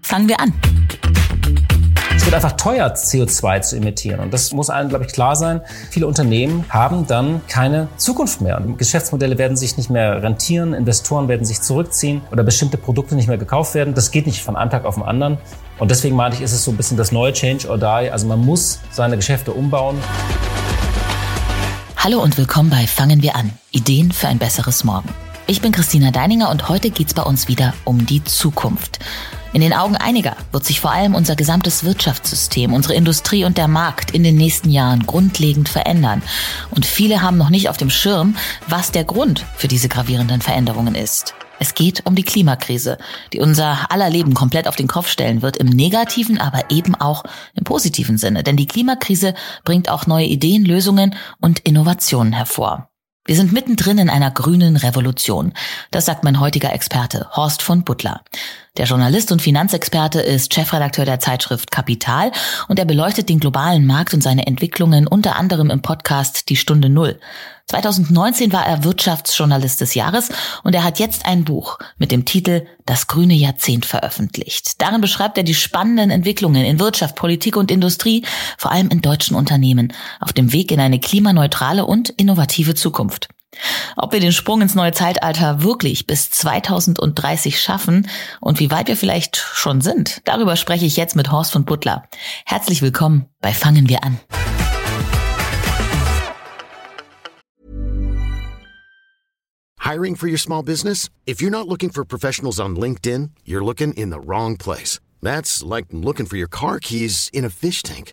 Fangen wir an. Es wird einfach teuer, CO2 zu emittieren. Und das muss allen, glaube ich, klar sein. Viele Unternehmen haben dann keine Zukunft mehr. Geschäftsmodelle werden sich nicht mehr rentieren, Investoren werden sich zurückziehen oder bestimmte Produkte nicht mehr gekauft werden. Das geht nicht von einem Tag auf den anderen. Und deswegen meinte ich, ist es so ein bisschen das neue Change or Die. Also man muss seine Geschäfte umbauen. Hallo und willkommen bei Fangen wir an. Ideen für ein besseres Morgen. Ich bin Christina Deininger und heute geht's bei uns wieder um die Zukunft. In den Augen einiger wird sich vor allem unser gesamtes Wirtschaftssystem, unsere Industrie und der Markt in den nächsten Jahren grundlegend verändern. Und viele haben noch nicht auf dem Schirm, was der Grund für diese gravierenden Veränderungen ist. Es geht um die Klimakrise, die unser aller Leben komplett auf den Kopf stellen wird, im negativen, aber eben auch im positiven Sinne. Denn die Klimakrise bringt auch neue Ideen, Lösungen und Innovationen hervor. Wir sind mittendrin in einer grünen Revolution. Das sagt mein heutiger Experte, Horst von Butler. Der Journalist und Finanzexperte ist Chefredakteur der Zeitschrift Kapital und er beleuchtet den globalen Markt und seine Entwicklungen unter anderem im Podcast Die Stunde Null. 2019 war er Wirtschaftsjournalist des Jahres und er hat jetzt ein Buch mit dem Titel Das grüne Jahrzehnt veröffentlicht. Darin beschreibt er die spannenden Entwicklungen in Wirtschaft, Politik und Industrie, vor allem in deutschen Unternehmen, auf dem Weg in eine klimaneutrale und innovative Zukunft. Ob wir den Sprung ins neue Zeitalter wirklich bis 2030 schaffen und wie weit wir vielleicht schon sind, darüber spreche ich jetzt mit Horst von Butler. Herzlich willkommen bei Fangen wir an. Hiring for your small business? If you're not looking for professionals on LinkedIn, you're looking in the wrong place. That's like looking for your car keys in a fish tank.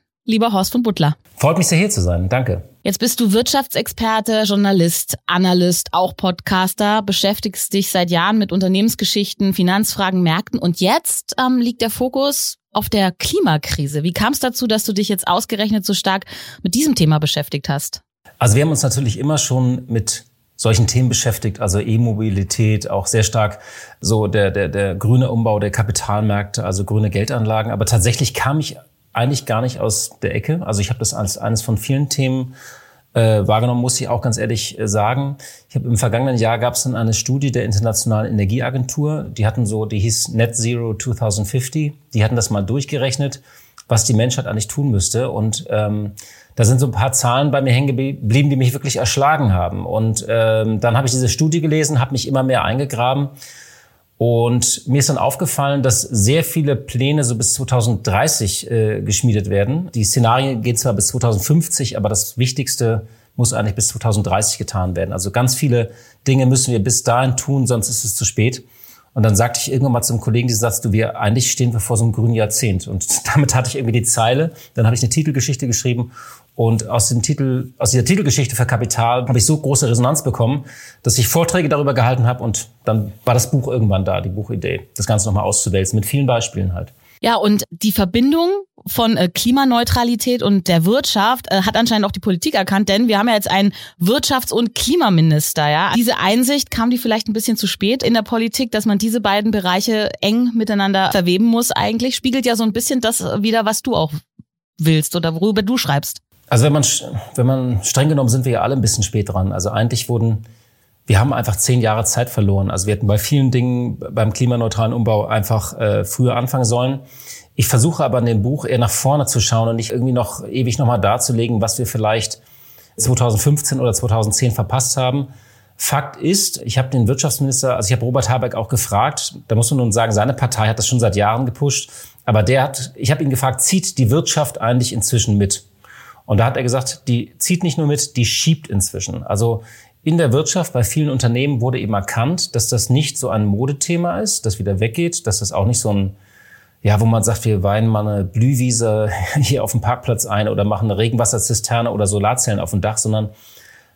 lieber Horst von Butler. Freut mich sehr, hier zu sein. Danke. Jetzt bist du Wirtschaftsexperte, Journalist, Analyst, auch Podcaster, beschäftigst dich seit Jahren mit Unternehmensgeschichten, Finanzfragen, Märkten und jetzt ähm, liegt der Fokus auf der Klimakrise. Wie kam es dazu, dass du dich jetzt ausgerechnet so stark mit diesem Thema beschäftigt hast? Also wir haben uns natürlich immer schon mit solchen Themen beschäftigt, also E-Mobilität, auch sehr stark so der, der, der grüne Umbau der Kapitalmärkte, also grüne Geldanlagen. Aber tatsächlich kam ich eigentlich gar nicht aus der Ecke. Also ich habe das als eines von vielen Themen äh, wahrgenommen, muss ich auch ganz ehrlich äh, sagen. Ich habe im vergangenen Jahr gab es dann eine Studie der Internationalen Energieagentur, die hatten so, die hieß Net Zero 2050, die hatten das mal durchgerechnet, was die Menschheit eigentlich tun müsste. Und ähm, da sind so ein paar Zahlen bei mir hängen geblieben, die mich wirklich erschlagen haben. Und ähm, dann habe ich diese Studie gelesen, habe mich immer mehr eingegraben und mir ist dann aufgefallen, dass sehr viele Pläne so bis 2030 äh, geschmiedet werden. Die Szenarien gehen zwar bis 2050, aber das Wichtigste muss eigentlich bis 2030 getan werden. Also ganz viele Dinge müssen wir bis dahin tun, sonst ist es zu spät. Und dann sagte ich irgendwann mal zum Kollegen, die sagst du, wir eigentlich stehen wir vor so einem grünen Jahrzehnt. Und damit hatte ich irgendwie die Zeile. Dann habe ich eine Titelgeschichte geschrieben und aus dem Titel, aus dieser Titelgeschichte für Kapital habe ich so große Resonanz bekommen, dass ich Vorträge darüber gehalten habe und dann war das Buch irgendwann da, die Buchidee, das Ganze nochmal auszuwälzen, mit vielen Beispielen halt. Ja, und die Verbindung von äh, Klimaneutralität und der Wirtschaft äh, hat anscheinend auch die Politik erkannt, denn wir haben ja jetzt einen Wirtschafts- und Klimaminister, ja. Diese Einsicht kam die vielleicht ein bisschen zu spät in der Politik, dass man diese beiden Bereiche eng miteinander verweben muss. Eigentlich spiegelt ja so ein bisschen das wieder, was du auch willst oder worüber du schreibst. Also wenn man, wenn man streng genommen sind wir ja alle ein bisschen spät dran. Also eigentlich wurden, wir haben einfach zehn Jahre Zeit verloren. Also wir hätten bei vielen Dingen beim klimaneutralen Umbau einfach äh, früher anfangen sollen. Ich versuche aber in dem Buch eher nach vorne zu schauen und nicht irgendwie noch ewig nochmal darzulegen, was wir vielleicht 2015 oder 2010 verpasst haben. Fakt ist, ich habe den Wirtschaftsminister, also ich habe Robert Habeck auch gefragt, da muss man nun sagen, seine Partei hat das schon seit Jahren gepusht, aber der hat, ich habe ihn gefragt, zieht die Wirtschaft eigentlich inzwischen mit? Und da hat er gesagt, die zieht nicht nur mit, die schiebt inzwischen. Also in der Wirtschaft, bei vielen Unternehmen wurde eben erkannt, dass das nicht so ein Modethema ist, das wieder weggeht, dass das auch nicht so ein, ja, wo man sagt, wir weinen mal eine Blühwiese hier auf dem Parkplatz ein oder machen eine Regenwasserzisterne oder Solarzellen auf dem Dach, sondern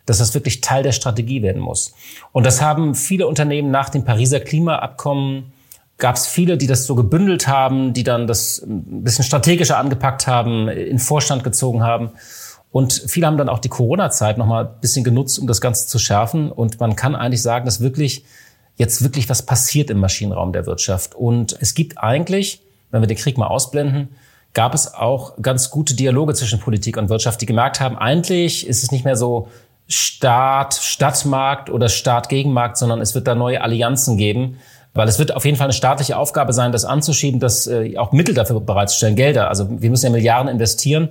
dass das wirklich Teil der Strategie werden muss. Und das haben viele Unternehmen nach dem Pariser Klimaabkommen gab es viele, die das so gebündelt haben, die dann das ein bisschen strategischer angepackt haben, in Vorstand gezogen haben. Und viele haben dann auch die Corona-Zeit nochmal ein bisschen genutzt, um das Ganze zu schärfen. Und man kann eigentlich sagen, dass wirklich jetzt wirklich was passiert im Maschinenraum der Wirtschaft. Und es gibt eigentlich, wenn wir den Krieg mal ausblenden, gab es auch ganz gute Dialoge zwischen Politik und Wirtschaft, die gemerkt haben, eigentlich ist es nicht mehr so Staat, Stadtmarkt oder Staat Gegenmarkt, sondern es wird da neue Allianzen geben, weil es wird auf jeden Fall eine staatliche Aufgabe sein, das anzuschieben, das äh, auch Mittel dafür bereitzustellen, Gelder. Also wir müssen ja Milliarden investieren,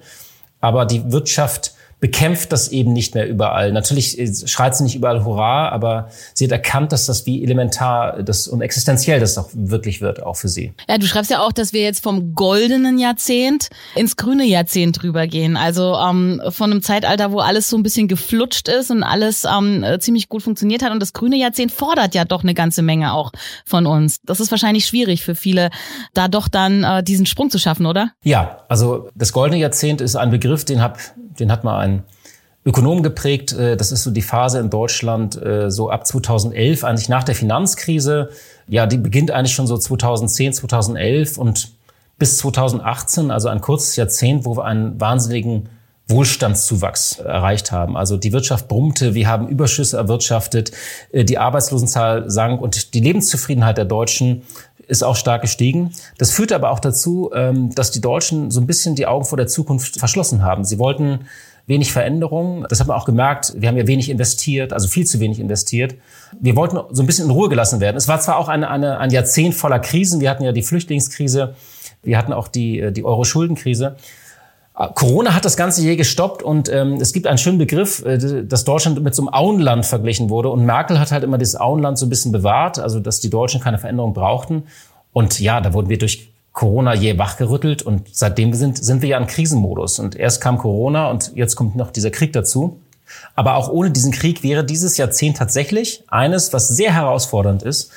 aber die Wirtschaft bekämpft das eben nicht mehr überall. Natürlich äh, schreit sie nicht überall Hurra, aber sie hat erkannt, dass das wie elementar das und existenziell das auch wirklich wird, auch für sie. Ja, du schreibst ja auch, dass wir jetzt vom goldenen Jahrzehnt ins grüne Jahrzehnt rübergehen. Also ähm, von einem Zeitalter, wo alles so ein bisschen geflutscht ist und alles ähm, äh, ziemlich gut funktioniert hat. Und das grüne Jahrzehnt fordert ja doch eine ganze Menge auch von uns. Das ist wahrscheinlich schwierig für viele, da doch dann äh, diesen Sprung zu schaffen, oder? Ja, also das goldene Jahrzehnt ist ein Begriff, den hab den hat mal ein Ökonom geprägt. Äh, das ist so die Phase in Deutschland äh, so ab 2011, eigentlich nach der Finanzkrise. Ja, die beginnt eigentlich schon so 2010, 2011 und bis 2018, also ein kurzes Jahrzehnt, wo wir einen wahnsinnigen Wohlstandszuwachs erreicht haben. Also die Wirtschaft brummte, wir haben Überschüsse erwirtschaftet, äh, die Arbeitslosenzahl sank und die Lebenszufriedenheit der Deutschen ist auch stark gestiegen. Das führte aber auch dazu, ähm, dass die Deutschen so ein bisschen die Augen vor der Zukunft verschlossen haben. Sie wollten wenig Veränderung. Das haben wir auch gemerkt. Wir haben ja wenig investiert, also viel zu wenig investiert. Wir wollten so ein bisschen in Ruhe gelassen werden. Es war zwar auch eine, eine, ein Jahrzehnt voller Krisen. Wir hatten ja die Flüchtlingskrise. Wir hatten auch die, äh, die Euro-Schuldenkrise. Corona hat das Ganze je gestoppt und ähm, es gibt einen schönen Begriff, äh, dass Deutschland mit so einem Auenland verglichen wurde und Merkel hat halt immer dieses Auenland so ein bisschen bewahrt, also dass die Deutschen keine Veränderung brauchten. Und ja, da wurden wir durch Corona je wachgerüttelt und seitdem sind, sind wir ja in Krisenmodus. Und erst kam Corona und jetzt kommt noch dieser Krieg dazu. Aber auch ohne diesen Krieg wäre dieses Jahrzehnt tatsächlich eines, was sehr herausfordernd ist.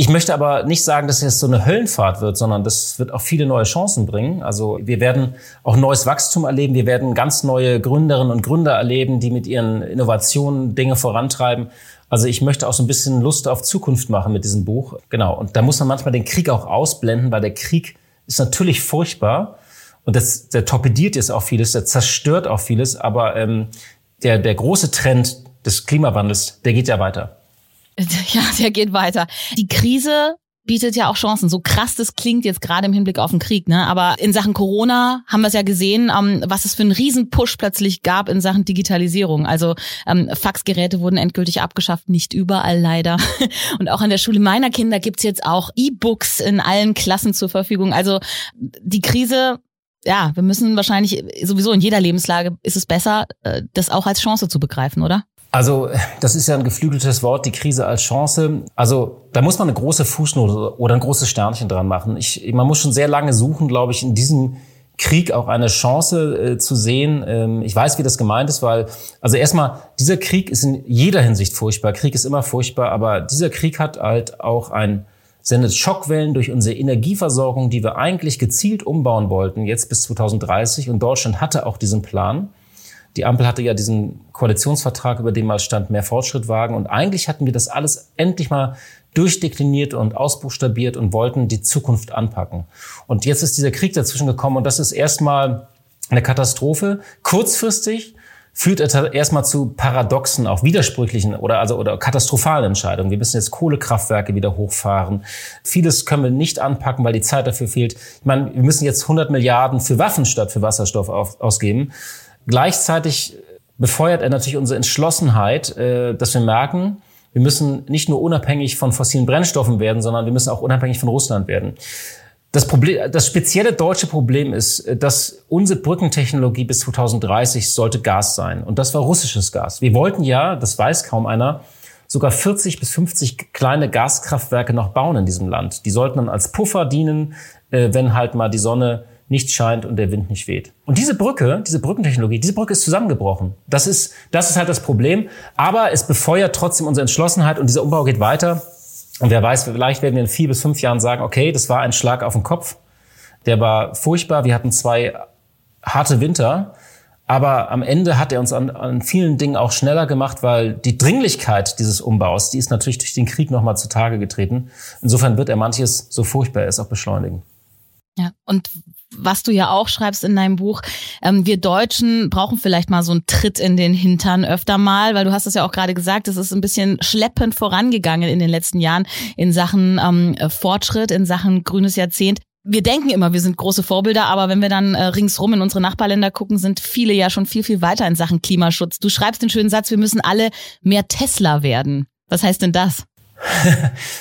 Ich möchte aber nicht sagen, dass es so eine Höllenfahrt wird, sondern das wird auch viele neue Chancen bringen. Also wir werden auch neues Wachstum erleben. Wir werden ganz neue Gründerinnen und Gründer erleben, die mit ihren Innovationen Dinge vorantreiben. Also ich möchte auch so ein bisschen Lust auf Zukunft machen mit diesem Buch. Genau. Und da muss man manchmal den Krieg auch ausblenden, weil der Krieg ist natürlich furchtbar. Und das, der torpediert jetzt auch vieles, der zerstört auch vieles. Aber ähm, der, der große Trend des Klimawandels, der geht ja weiter. Ja, der geht weiter. Die Krise bietet ja auch Chancen. So krass das klingt jetzt gerade im Hinblick auf den Krieg, ne? Aber in Sachen Corona haben wir es ja gesehen, ähm, was es für einen Riesenpush plötzlich gab in Sachen Digitalisierung. Also ähm, Faxgeräte wurden endgültig abgeschafft, nicht überall leider. Und auch an der Schule meiner Kinder gibt's jetzt auch E-Books in allen Klassen zur Verfügung. Also die Krise ja, wir müssen wahrscheinlich sowieso in jeder Lebenslage ist es besser, äh, das auch als Chance zu begreifen, oder? Also, das ist ja ein geflügeltes Wort, die Krise als Chance. Also, da muss man eine große Fußnote oder ein großes Sternchen dran machen. Ich, man muss schon sehr lange suchen, glaube ich, in diesem Krieg auch eine Chance äh, zu sehen. Ähm, ich weiß, wie das gemeint ist, weil, also erstmal, dieser Krieg ist in jeder Hinsicht furchtbar. Krieg ist immer furchtbar, aber dieser Krieg hat halt auch ein, sendet Schockwellen durch unsere Energieversorgung, die wir eigentlich gezielt umbauen wollten, jetzt bis 2030. Und Deutschland hatte auch diesen Plan. Die Ampel hatte ja diesen Koalitionsvertrag, über den mal stand, mehr Fortschritt wagen. Und eigentlich hatten wir das alles endlich mal durchdekliniert und ausbuchstabiert und wollten die Zukunft anpacken. Und jetzt ist dieser Krieg dazwischen gekommen und das ist erstmal eine Katastrophe. Kurzfristig führt er erstmal zu paradoxen, auch widersprüchlichen oder also oder katastrophalen Entscheidungen. Wir müssen jetzt Kohlekraftwerke wieder hochfahren. Vieles können wir nicht anpacken, weil die Zeit dafür fehlt. Ich meine, wir müssen jetzt 100 Milliarden für Waffen statt für Wasserstoff ausgeben. Gleichzeitig befeuert er natürlich unsere Entschlossenheit, äh, dass wir merken, wir müssen nicht nur unabhängig von fossilen Brennstoffen werden, sondern wir müssen auch unabhängig von Russland werden. Das, Problem, das spezielle deutsche Problem ist, dass unsere Brückentechnologie bis 2030 sollte Gas sein. Und das war russisches Gas. Wir wollten ja, das weiß kaum einer, sogar 40 bis 50 kleine Gaskraftwerke noch bauen in diesem Land. Die sollten dann als Puffer dienen, äh, wenn halt mal die Sonne nicht scheint und der Wind nicht weht. Und diese Brücke, diese Brückentechnologie, diese Brücke ist zusammengebrochen. Das ist, das ist halt das Problem. Aber es befeuert trotzdem unsere Entschlossenheit und dieser Umbau geht weiter. Und wer weiß, vielleicht werden wir in vier bis fünf Jahren sagen, okay, das war ein Schlag auf den Kopf. Der war furchtbar. Wir hatten zwei harte Winter. Aber am Ende hat er uns an, an vielen Dingen auch schneller gemacht, weil die Dringlichkeit dieses Umbaus, die ist natürlich durch den Krieg nochmal zutage getreten. Insofern wird er manches, so furchtbar ist, auch beschleunigen. Ja, und was du ja auch schreibst in deinem Buch, ähm, wir Deutschen brauchen vielleicht mal so einen Tritt in den Hintern öfter mal, weil du hast es ja auch gerade gesagt, es ist ein bisschen schleppend vorangegangen in den letzten Jahren in Sachen ähm, Fortschritt, in Sachen grünes Jahrzehnt. Wir denken immer, wir sind große Vorbilder, aber wenn wir dann äh, ringsrum in unsere Nachbarländer gucken, sind viele ja schon viel, viel weiter in Sachen Klimaschutz. Du schreibst den schönen Satz, wir müssen alle mehr Tesla werden. Was heißt denn das?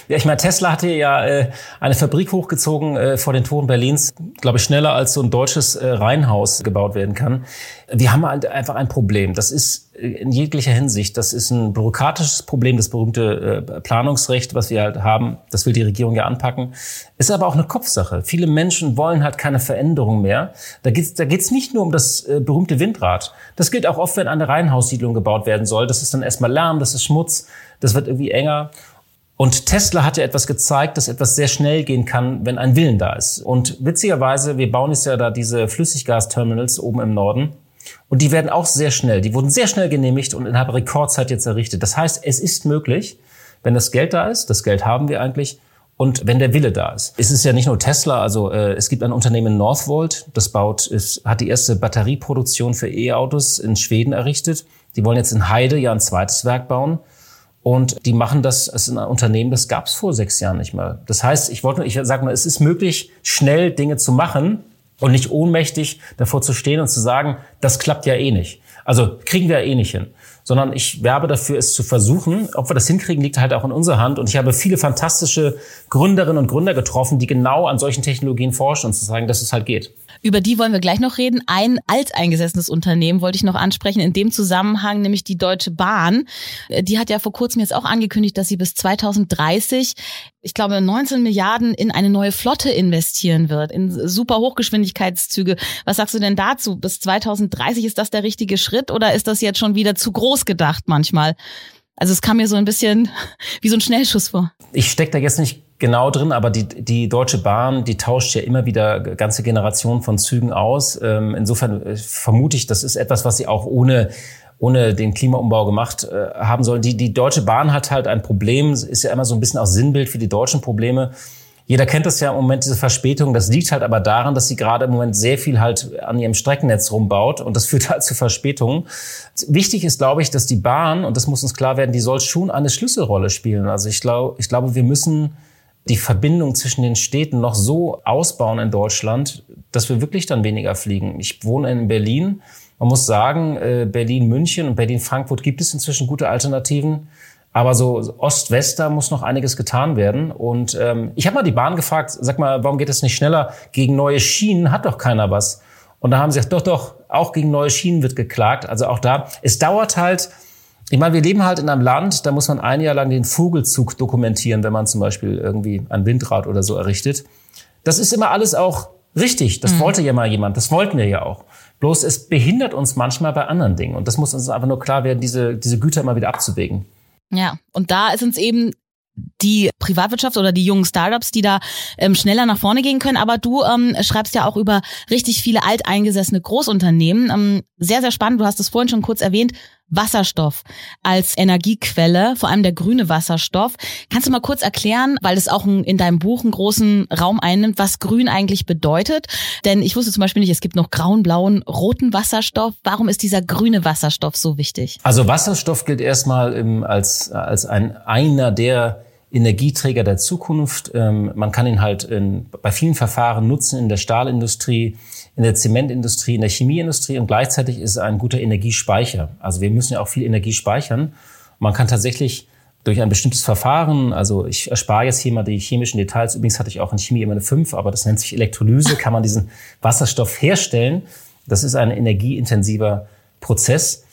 Ja, ich meine, Tesla hatte ja äh, eine Fabrik hochgezogen äh, vor den Toren Berlins, glaube ich, schneller als so ein deutsches äh, Reihenhaus gebaut werden kann. Wir haben halt einfach ein Problem. Das ist äh, in jeglicher Hinsicht, das ist ein bürokratisches Problem, das berühmte äh, Planungsrecht, was wir halt haben, das will die Regierung ja anpacken, ist aber auch eine Kopfsache. Viele Menschen wollen halt keine Veränderung mehr. Da geht's da geht's nicht nur um das äh, berühmte Windrad. Das gilt auch oft, wenn eine Reihenhaussiedlung gebaut werden soll. Das ist dann erstmal Lärm, das ist Schmutz, das wird irgendwie enger. Und Tesla hat ja etwas gezeigt, dass etwas sehr schnell gehen kann, wenn ein Willen da ist. Und witzigerweise, wir bauen jetzt ja da diese Flüssiggasterminals oben im Norden. Und die werden auch sehr schnell, die wurden sehr schnell genehmigt und innerhalb Rekordzeit jetzt errichtet. Das heißt, es ist möglich, wenn das Geld da ist, das Geld haben wir eigentlich, und wenn der Wille da ist. Es ist ja nicht nur Tesla, also äh, es gibt ein Unternehmen Northvolt, das baut, es hat die erste Batterieproduktion für E-Autos in Schweden errichtet. Die wollen jetzt in Heide ja ein zweites Werk bauen. Und die machen das, es ist ein Unternehmen, das gab es vor sechs Jahren nicht mehr. Das heißt, ich wollte, ich sage mal, es ist möglich, schnell Dinge zu machen und nicht ohnmächtig davor zu stehen und zu sagen, das klappt ja eh nicht. Also kriegen wir ja eh nicht hin. Sondern ich werbe dafür, es zu versuchen. Ob wir das hinkriegen, liegt halt auch in unserer Hand. Und ich habe viele fantastische Gründerinnen und Gründer getroffen, die genau an solchen Technologien forschen und zu sagen, dass es halt geht. Über die wollen wir gleich noch reden. Ein alteingesessenes Unternehmen wollte ich noch ansprechen in dem Zusammenhang, nämlich die Deutsche Bahn. Die hat ja vor kurzem jetzt auch angekündigt, dass sie bis 2030, ich glaube, 19 Milliarden in eine neue Flotte investieren wird, in super Hochgeschwindigkeitszüge. Was sagst du denn dazu? Bis 2030 ist das der richtige Schritt oder ist das jetzt schon wieder zu groß gedacht manchmal? Also es kam mir so ein bisschen wie so ein Schnellschuss vor. Ich stecke da jetzt nicht genau drin, aber die, die Deutsche Bahn, die tauscht ja immer wieder ganze Generationen von Zügen aus. Ähm, insofern äh, vermute ich, das ist etwas, was sie auch ohne ohne den Klimaumbau gemacht äh, haben sollen. Die, die Deutsche Bahn hat halt ein Problem, ist ja immer so ein bisschen auch Sinnbild für die deutschen Probleme. Jeder kennt das ja im Moment, diese Verspätung. Das liegt halt aber daran, dass sie gerade im Moment sehr viel halt an ihrem Streckennetz rumbaut und das führt halt zu Verspätungen. Wichtig ist, glaube ich, dass die Bahn, und das muss uns klar werden, die soll schon eine Schlüsselrolle spielen. Also ich glaube, ich glaube, wir müssen die Verbindung zwischen den Städten noch so ausbauen in Deutschland, dass wir wirklich dann weniger fliegen. Ich wohne in Berlin. Man muss sagen, äh, Berlin-München und Berlin-Frankfurt gibt es inzwischen gute Alternativen. Aber so Ost-West, da muss noch einiges getan werden. Und ähm, ich habe mal die Bahn gefragt, sag mal, warum geht es nicht schneller? Gegen neue Schienen hat doch keiner was. Und da haben sie gesagt, doch, doch, auch gegen neue Schienen wird geklagt. Also auch da, es dauert halt, ich meine, wir leben halt in einem Land, da muss man ein Jahr lang den Vogelzug dokumentieren, wenn man zum Beispiel irgendwie ein Windrad oder so errichtet. Das ist immer alles auch richtig. Das mhm. wollte ja mal jemand. Das wollten wir ja auch. Bloß es behindert uns manchmal bei anderen Dingen. Und das muss uns einfach nur klar werden, diese, diese Güter immer wieder abzuwägen. Ja, und da ist uns eben die Privatwirtschaft oder die jungen Startups, die da ähm, schneller nach vorne gehen können. Aber du ähm, schreibst ja auch über richtig viele alteingesessene Großunternehmen. Ähm, sehr, sehr spannend. Du hast es vorhin schon kurz erwähnt. Wasserstoff als Energiequelle, vor allem der grüne Wasserstoff. Kannst du mal kurz erklären, weil es auch in deinem Buch einen großen Raum einnimmt, was grün eigentlich bedeutet? Denn ich wusste zum Beispiel nicht, es gibt noch grauen, blauen, roten Wasserstoff. Warum ist dieser grüne Wasserstoff so wichtig? Also Wasserstoff gilt erstmal als, als ein, einer der Energieträger der Zukunft. Ähm, man kann ihn halt in, bei vielen Verfahren nutzen in der Stahlindustrie, in der Zementindustrie, in der Chemieindustrie und gleichzeitig ist es ein guter Energiespeicher. Also wir müssen ja auch viel Energie speichern. Man kann tatsächlich durch ein bestimmtes Verfahren, also ich erspare jetzt hier mal die chemischen Details, übrigens hatte ich auch in Chemie immer eine 5, aber das nennt sich Elektrolyse, kann man diesen Wasserstoff herstellen. Das ist ein energieintensiver Prozess.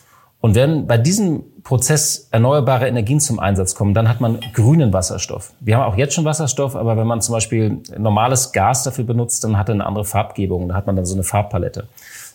Und wenn bei diesem Prozess erneuerbare Energien zum Einsatz kommen, dann hat man grünen Wasserstoff. Wir haben auch jetzt schon Wasserstoff, aber wenn man zum Beispiel normales Gas dafür benutzt, dann hat er eine andere Farbgebung. Da hat man dann so eine Farbpalette.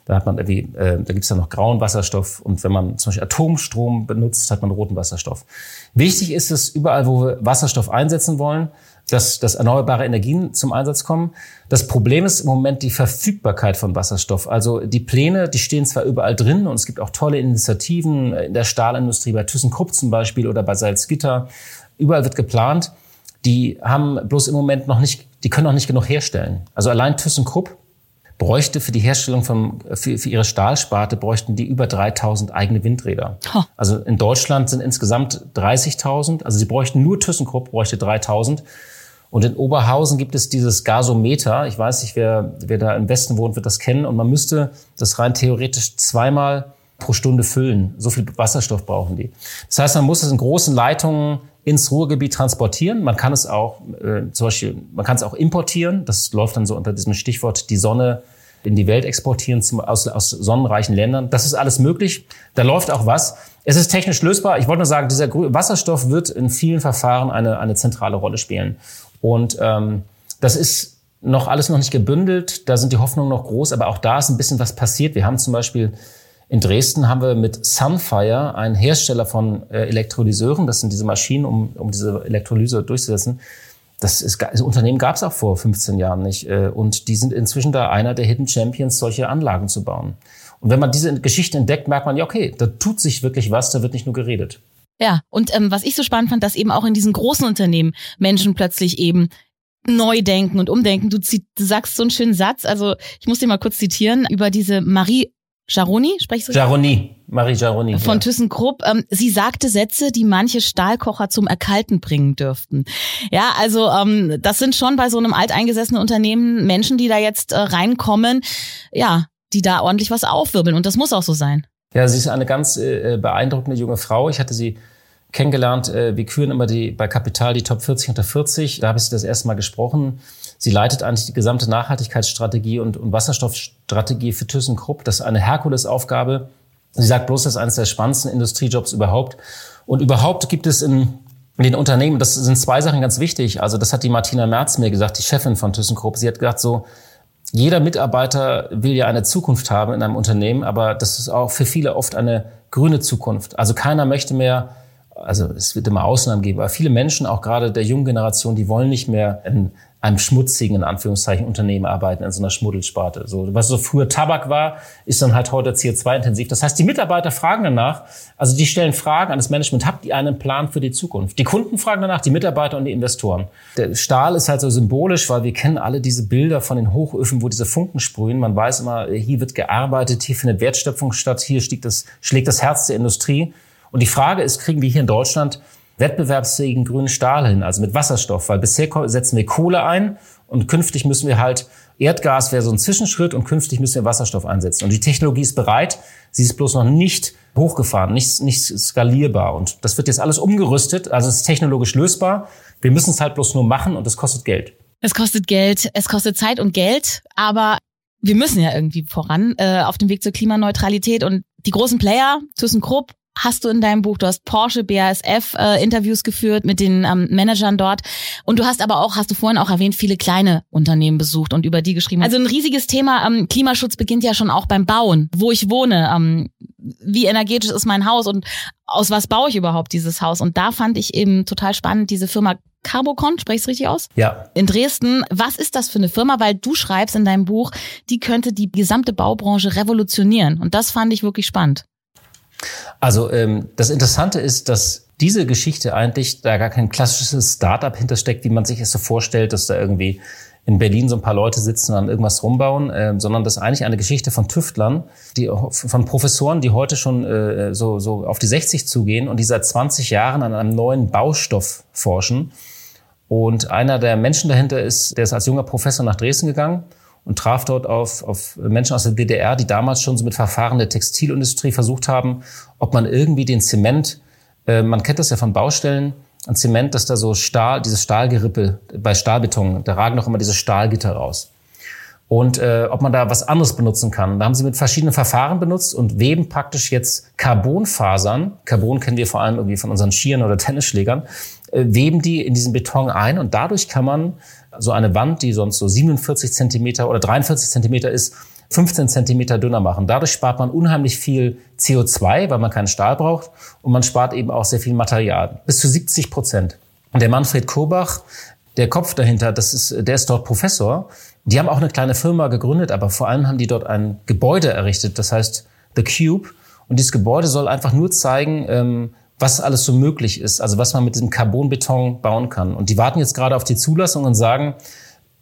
Da hat man irgendwie, äh, da gibt es dann noch grauen Wasserstoff und wenn man zum Beispiel Atomstrom benutzt, hat man roten Wasserstoff. Wichtig ist es, überall, wo wir Wasserstoff einsetzen wollen, dass, dass erneuerbare Energien zum Einsatz kommen. Das Problem ist im Moment die Verfügbarkeit von Wasserstoff. Also die Pläne, die stehen zwar überall drin und es gibt auch tolle Initiativen in der Stahlindustrie, bei ThyssenKrupp zum Beispiel oder bei Salzgitter. Überall wird geplant. Die haben bloß im Moment noch nicht, die können noch nicht genug herstellen. Also allein ThyssenKrupp bräuchte für die Herstellung von, für, für ihre Stahlsparte bräuchten die über 3000 eigene Windräder. Oh. Also in Deutschland sind insgesamt 30.000. Also sie bräuchten nur ThyssenKrupp bräuchte 3000. Und in Oberhausen gibt es dieses Gasometer. Ich weiß nicht, wer, wer da im Westen wohnt, wird das kennen. Und man müsste das rein theoretisch zweimal pro Stunde füllen. So viel Wasserstoff brauchen die. Das heißt, man muss es in großen Leitungen ins Ruhrgebiet transportieren. Man kann es auch, äh, zum Beispiel, man kann es auch importieren. Das läuft dann so unter diesem Stichwort die Sonne in die Welt exportieren zum, aus, aus sonnenreichen Ländern. Das ist alles möglich. Da läuft auch was. Es ist technisch lösbar. Ich wollte nur sagen, dieser Wasserstoff wird in vielen Verfahren eine, eine zentrale Rolle spielen. Und ähm, das ist noch alles noch nicht gebündelt. Da sind die Hoffnungen noch groß, aber auch da ist ein bisschen was passiert. Wir haben zum Beispiel in Dresden haben wir mit Sunfire, einen Hersteller von äh, Elektrolyseuren, das sind diese Maschinen, um, um diese Elektrolyse durchzusetzen. Das, ist, das Unternehmen gab es auch vor 15 Jahren nicht. Äh, und die sind inzwischen da einer der Hidden Champions, solche Anlagen zu bauen. Und wenn man diese Geschichte entdeckt, merkt man, ja, okay, da tut sich wirklich was, da wird nicht nur geredet. Ja, und ähm, was ich so spannend fand, dass eben auch in diesen großen Unternehmen Menschen plötzlich eben neu denken und umdenken. Du, du sagst so einen schönen Satz, also ich muss dir mal kurz zitieren, über diese Marie Jaroni, sprichst du? Jaroni, Marie Jaroni. Von ja. ThyssenKrupp. Ähm, sie sagte Sätze, die manche Stahlkocher zum Erkalten bringen dürften. Ja, also ähm, das sind schon bei so einem alteingesessenen Unternehmen Menschen, die da jetzt äh, reinkommen, ja, die da ordentlich was aufwirbeln. Und das muss auch so sein. Ja, sie ist eine ganz äh, beeindruckende junge Frau. Ich hatte sie kennengelernt. Äh, wir küren immer die bei Kapital die Top 40 unter 40. Da habe ich sie das erste Mal gesprochen. Sie leitet eigentlich die gesamte Nachhaltigkeitsstrategie und, und Wasserstoffstrategie für ThyssenKrupp. Das ist eine Herkulesaufgabe. Sie sagt bloß, das ist eines der spannendsten Industriejobs überhaupt. Und überhaupt gibt es in, in den Unternehmen, das sind zwei Sachen ganz wichtig. Also das hat die Martina Merz mir gesagt, die Chefin von ThyssenKrupp. Sie hat gesagt so, jeder Mitarbeiter will ja eine Zukunft haben in einem Unternehmen, aber das ist auch für viele oft eine grüne Zukunft. Also keiner möchte mehr also es wird immer Ausnahmen geben, aber viele Menschen, auch gerade der jungen Generation, die wollen nicht mehr in einem schmutzigen, in Anführungszeichen, Unternehmen arbeiten, in so einer Schmuddelsparte. So, was so früher Tabak war, ist dann halt heute CO2-intensiv. Das heißt, die Mitarbeiter fragen danach, also die stellen Fragen an das Management, habt ihr einen Plan für die Zukunft? Die Kunden fragen danach, die Mitarbeiter und die Investoren. Der Stahl ist halt so symbolisch, weil wir kennen alle diese Bilder von den Hochöfen, wo diese Funken sprühen. Man weiß immer, hier wird gearbeitet, hier findet Wertschöpfung statt, hier schlägt das, schlägt das Herz der Industrie. Und die Frage ist, kriegen wir hier in Deutschland wettbewerbsfähigen grünen Stahl hin, also mit Wasserstoff? Weil bisher setzen wir Kohle ein und künftig müssen wir halt, Erdgas wäre so ein Zwischenschritt und künftig müssen wir Wasserstoff einsetzen. Und die Technologie ist bereit, sie ist bloß noch nicht hochgefahren, nicht, nicht skalierbar. Und das wird jetzt alles umgerüstet, also es ist technologisch lösbar. Wir müssen es halt bloß nur machen und es kostet Geld. Es kostet Geld, es kostet Zeit und Geld, aber wir müssen ja irgendwie voran äh, auf dem Weg zur Klimaneutralität und die großen Player, ThyssenKrupp, hast du in deinem Buch. Du hast Porsche, BASF äh, Interviews geführt mit den ähm, Managern dort. Und du hast aber auch, hast du vorhin auch erwähnt, viele kleine Unternehmen besucht und über die geschrieben. Also ein riesiges Thema. Ähm, Klimaschutz beginnt ja schon auch beim Bauen, wo ich wohne. Ähm, wie energetisch ist mein Haus und aus was baue ich überhaupt dieses Haus? Und da fand ich eben total spannend diese Firma Carbocon, spreche ich richtig aus? Ja. In Dresden. Was ist das für eine Firma? Weil du schreibst in deinem Buch, die könnte die gesamte Baubranche revolutionieren. Und das fand ich wirklich spannend. Also ähm, das Interessante ist, dass diese Geschichte eigentlich da gar kein klassisches Startup hintersteckt, wie man sich es so vorstellt, dass da irgendwie in Berlin so ein paar Leute sitzen und an irgendwas rumbauen, äh, sondern das ist eigentlich eine Geschichte von Tüftlern, die von Professoren, die heute schon äh, so, so auf die 60 zugehen und die seit 20 Jahren an einem neuen Baustoff forschen. Und einer der Menschen dahinter ist, der ist als junger Professor nach Dresden gegangen und traf dort auf, auf Menschen aus der DDR, die damals schon so mit Verfahren der Textilindustrie versucht haben, ob man irgendwie den Zement, äh, man kennt das ja von Baustellen, ein Zement, dass da so Stahl, dieses Stahlgerippe bei Stahlbeton, da ragen noch immer diese Stahlgitter raus. Und äh, ob man da was anderes benutzen kann. Da haben sie mit verschiedenen Verfahren benutzt und weben praktisch jetzt Carbonfasern, Carbon kennen wir vor allem irgendwie von unseren Skiern oder Tennisschlägern, äh, weben die in diesen Beton ein und dadurch kann man so eine Wand, die sonst so 47 Zentimeter oder 43 Zentimeter ist, 15 Zentimeter dünner machen. Dadurch spart man unheimlich viel CO2, weil man keinen Stahl braucht und man spart eben auch sehr viel Material. Bis zu 70 Prozent. Und der Manfred Kurbach, der Kopf dahinter, das ist, der ist dort Professor. Die haben auch eine kleine Firma gegründet, aber vor allem haben die dort ein Gebäude errichtet, das heißt The Cube. Und dieses Gebäude soll einfach nur zeigen, ähm, was alles so möglich ist, also was man mit diesem Carbonbeton bauen kann. Und die warten jetzt gerade auf die Zulassung und sagen,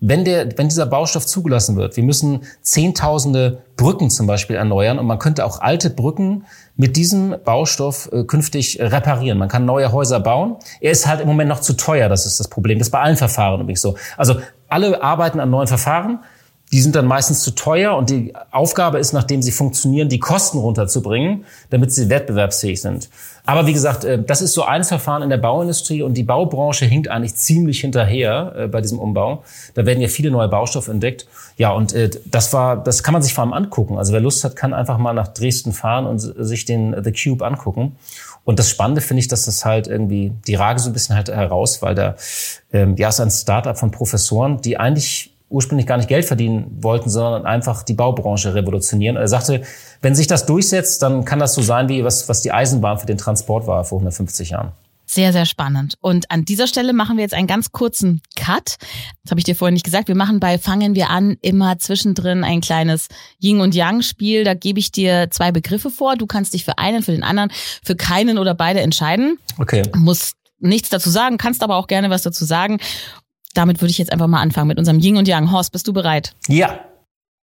wenn, der, wenn dieser Baustoff zugelassen wird, wir müssen Zehntausende Brücken zum Beispiel erneuern und man könnte auch alte Brücken mit diesem Baustoff äh, künftig reparieren. Man kann neue Häuser bauen. Er ist halt im Moment noch zu teuer, das ist das Problem. Das ist bei allen Verfahren übrigens so. Also alle arbeiten an neuen Verfahren. Die sind dann meistens zu teuer und die Aufgabe ist, nachdem sie funktionieren, die Kosten runterzubringen, damit sie wettbewerbsfähig sind. Aber wie gesagt, äh, das ist so ein Verfahren in der Bauindustrie und die Baubranche hinkt eigentlich ziemlich hinterher äh, bei diesem Umbau. Da werden ja viele neue Baustoffe entdeckt. Ja, und äh, das war, das kann man sich vor allem angucken. Also wer Lust hat, kann einfach mal nach Dresden fahren und sich den The Cube angucken. Und das Spannende finde ich, dass das halt irgendwie die Rage so ein bisschen halt heraus, weil da ähm, ja ist ein Startup von Professoren, die eigentlich ursprünglich gar nicht Geld verdienen wollten, sondern einfach die Baubranche revolutionieren. Er sagte, wenn sich das durchsetzt, dann kann das so sein, wie was, was die Eisenbahn für den Transport war vor 150 Jahren. Sehr, sehr spannend. Und an dieser Stelle machen wir jetzt einen ganz kurzen Cut. Das habe ich dir vorhin nicht gesagt. Wir machen bei Fangen wir an immer zwischendrin ein kleines Yin und Yang Spiel. Da gebe ich dir zwei Begriffe vor. Du kannst dich für einen, für den anderen, für keinen oder beide entscheiden. Okay. Muss nichts dazu sagen, kannst aber auch gerne was dazu sagen damit würde ich jetzt einfach mal anfangen mit unserem Yin und Yang. Horst, bist du bereit? Ja.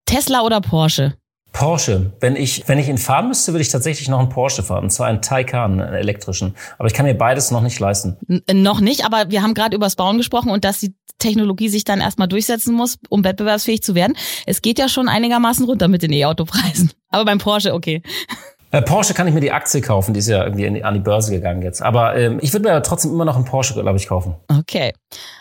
Tesla oder Porsche? Porsche. Wenn ich, wenn ich ihn fahren müsste, würde ich tatsächlich noch einen Porsche fahren. Und zwar einen Taycan, einen elektrischen. Aber ich kann mir beides noch nicht leisten. N äh, noch nicht, aber wir haben gerade über das Bauen gesprochen und dass die Technologie sich dann erstmal durchsetzen muss, um wettbewerbsfähig zu werden. Es geht ja schon einigermaßen runter mit den E-Auto-Preisen. Aber beim Porsche, okay. Äh, Porsche kann ich mir die Aktie kaufen, die ist ja irgendwie an die Börse gegangen jetzt. Aber ähm, ich würde mir trotzdem immer noch einen Porsche, glaube ich, kaufen. Okay.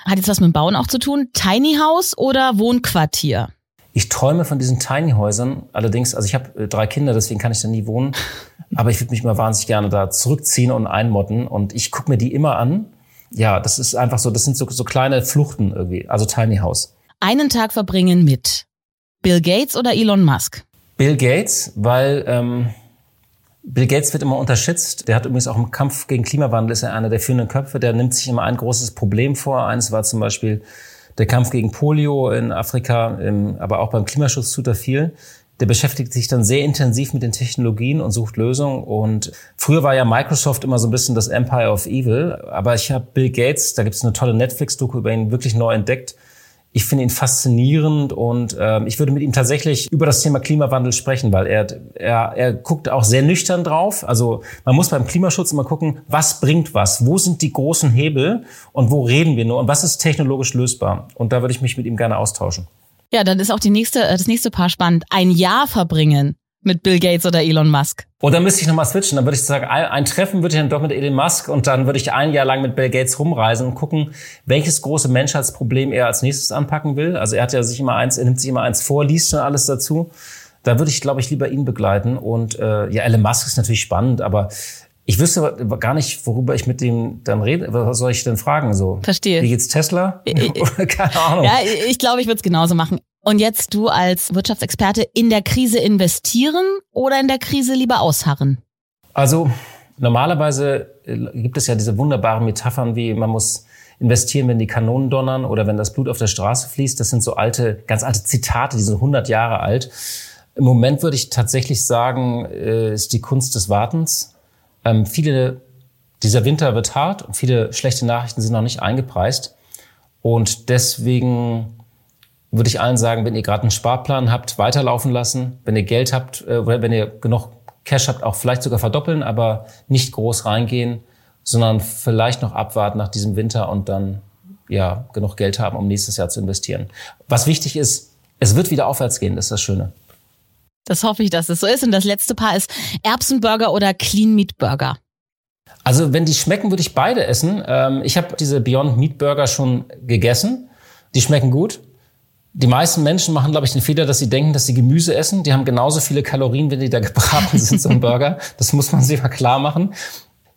Hat jetzt was mit dem Bauen auch zu tun? Tiny House oder Wohnquartier? Ich träume von diesen Tiny Häusern. Allerdings, also ich habe äh, drei Kinder, deswegen kann ich da nie wohnen. Aber ich würde mich mal wahnsinnig gerne da zurückziehen und einmotten. Und ich gucke mir die immer an. Ja, das ist einfach so, das sind so, so kleine Fluchten irgendwie. Also Tiny House. Einen Tag verbringen mit Bill Gates oder Elon Musk? Bill Gates, weil ähm, Bill Gates wird immer unterschätzt. Der hat übrigens auch im Kampf gegen Klimawandel ist er einer der führenden Köpfe. Der nimmt sich immer ein großes Problem vor. Eines war zum Beispiel der Kampf gegen Polio in Afrika, aber auch beim Klimaschutz tut er viel. Der beschäftigt sich dann sehr intensiv mit den Technologien und sucht Lösungen. Und früher war ja Microsoft immer so ein bisschen das Empire of Evil. Aber ich habe Bill Gates, da gibt es eine tolle Netflix-Doku über ihn, wirklich neu entdeckt ich finde ihn faszinierend und äh, ich würde mit ihm tatsächlich über das Thema Klimawandel sprechen, weil er, er, er guckt auch sehr nüchtern drauf. Also man muss beim Klimaschutz immer gucken, was bringt was, wo sind die großen Hebel und wo reden wir nur und was ist technologisch lösbar. Und da würde ich mich mit ihm gerne austauschen. Ja, dann ist auch die nächste, äh, das nächste Paar spannend. Ein Jahr verbringen mit Bill Gates oder Elon Musk. Oder müsste ich nochmal switchen. Dann würde ich sagen, ein, ein, Treffen würde ich dann doch mit Elon Musk und dann würde ich ein Jahr lang mit Bill Gates rumreisen und gucken, welches große Menschheitsproblem er als nächstes anpacken will. Also er hat ja sich immer eins, er nimmt sich immer eins vor, liest dann alles dazu. Da würde ich, glaube ich, lieber ihn begleiten. Und äh, ja, Elon Musk ist natürlich spannend, aber ich wüsste gar nicht, worüber ich mit dem dann rede. Was soll ich denn fragen? So, Verstehe. Wie geht's Tesla? Keine Ahnung. Ja, ich glaube, ich würde es genauso machen. Und jetzt du als Wirtschaftsexperte in der Krise investieren oder in der Krise lieber ausharren? Also normalerweise äh, gibt es ja diese wunderbaren Metaphern wie man muss investieren, wenn die Kanonen donnern oder wenn das Blut auf der Straße fließt. Das sind so alte, ganz alte Zitate, die sind 100 Jahre alt. Im Moment würde ich tatsächlich sagen, äh, ist die Kunst des Wartens. Ähm, viele, dieser Winter wird hart und viele schlechte Nachrichten sind noch nicht eingepreist. Und deswegen würde ich allen sagen, wenn ihr gerade einen Sparplan habt, weiterlaufen lassen. Wenn ihr Geld habt, äh, wenn ihr genug Cash habt, auch vielleicht sogar verdoppeln, aber nicht groß reingehen, sondern vielleicht noch abwarten nach diesem Winter und dann ja genug Geld haben, um nächstes Jahr zu investieren. Was wichtig ist, es wird wieder aufwärts gehen, das ist das Schöne. Das hoffe ich, dass es so ist. Und das letzte Paar ist Erbsenburger oder Clean Meat Burger. Also wenn die schmecken, würde ich beide essen. Ähm, ich habe diese Beyond Meat Burger schon gegessen. Die schmecken gut. Die meisten Menschen machen, glaube ich, den Fehler, dass sie denken, dass sie Gemüse essen. Die haben genauso viele Kalorien, wenn die da gebraten sind, so ein Burger. Das muss man sich mal klar machen.